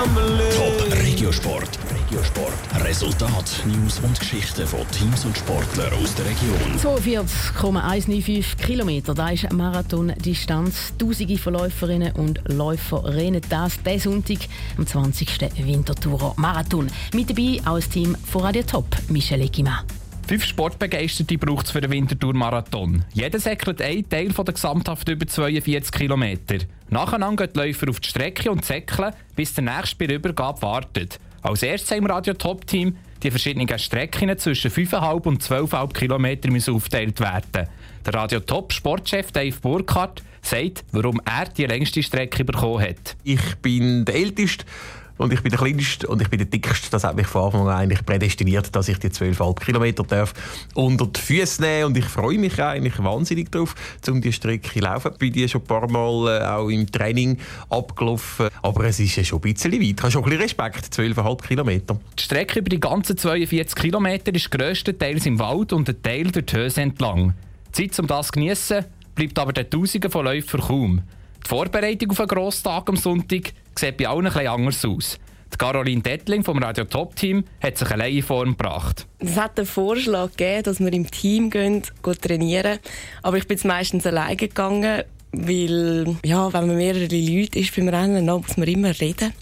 Top Regiosport. Regiosport. Resultat, News und Geschichten von Teams und Sportlern aus der Region. 42,195 Kilometer, das ist Marathondistanz. Tausende von Läuferinnen und Läufer rennen das diesen Sonntag am 20. Winterthur Marathon. Mit dabei auch das Team von Radio Top, Michel Egima. Fünf Sportbegeisterte braucht es für den Wintertour-Marathon. Jeder säckelt einen Teil von der gesamthaft über 42 Kilometer. Nacheinander gehen die Läufer auf die Strecke und säckeln, bis der nächste bei der Übergabe wartet. Als erstes im Radio Top Team die verschiedenen Strecken zwischen 5,5 und 12,5 Kilometern müssen aufgeteilt werden. Der Radio Top Sportchef Dave Burkhardt sagt, warum er die längste Strecke bekommen hat. Ich bin der Älteste und ich bin der Kleinste und ich bin der Dickste. Das hat mich von Anfang an eigentlich prädestiniert, dass ich die 12,5 Kilometer darf unter die Füße nehmen und ich freue mich eigentlich wahnsinnig darauf, um die Strecke zu laufen. Ich bin die schon ein paar Mal äh, auch im Training abgelaufen, aber es ist schon ein bisschen weit. Ich habe schon ein bisschen Respekt, 12,5 Kilometer. Die Strecke über die ganzen 42 Kilometer ist grösstenteils im Wald und ein Teil durch die Höhe entlang. Die Zeit, um das zu geniessen, bleibt aber den Tausenden von Läufern kaum. Die Vorbereitung auf einen Grosstag am Sonntag sieht bei allen etwas anders aus. Die Caroline Dettling vom Radio Top Team hat sich allein in Form gebracht. Es hat einen Vorschlag gegeben, dass wir im Team gehen, gehen trainieren. Aber ich bin meistens alleine gegangen, weil, ja, wenn man mehrere Leute ist beim Rennen, dann muss man immer reden.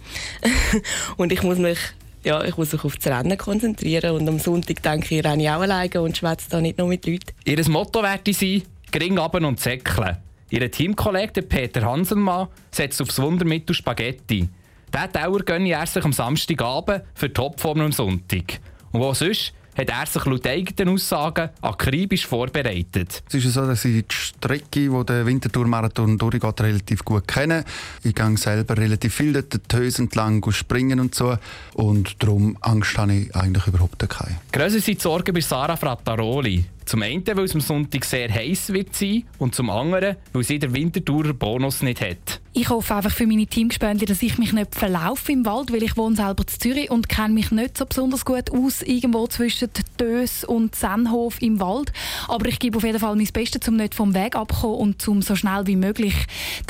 und ich muss mich ja, ich muss mich auf das Rennen konzentrieren und am Sonntag denke ich, renne ich auch alleine und schwätze da nicht noch mit Leuten. Ihr Motto wird sein, gering ab und säckeln. Ihr Teamkollege Peter Hanselmann setzt aufs Wundermittel Spaghetti. Diesen Dauer gönne er sich am Samstagabend für die Topform am Sonntag. Und wo sonst hat er sich laut eigenen Aussagen akribisch vorbereitet. Es ist so, dass ich die Strecke, die der Wintertour-Marathon durchgeht, relativ gut kenne. Ich gehe selber relativ viel dort die Höhe entlang springen und so. Und darum Angst habe ich eigentlich überhaupt keine. Grösser sind die Sorgen bei Sarah Frattaroli. Zum einen, weil es am Sonntag sehr heiß wird sein und zum anderen, weil sie den Wintertourer Bonus nicht hat. Ich hoffe einfach für meine Teamgespönte, dass ich mich nicht verlaufe im Wald, weil ich wohne selber in Zürich und kenne mich nicht so besonders gut aus irgendwo zwischen Dös und Sennhof im Wald. Aber ich gebe auf jeden Fall mein Bestes, um nicht vom Weg abzukommen und um so schnell wie möglich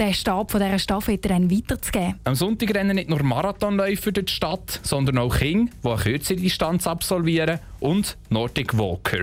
den Stab von dieser Staffette dann weiterzugeben. Am Sonntag rennen nicht nur Marathonläufer durch die Stadt, sondern auch Kinder, die eine kürzere Distanz absolvieren und Nordic Walker.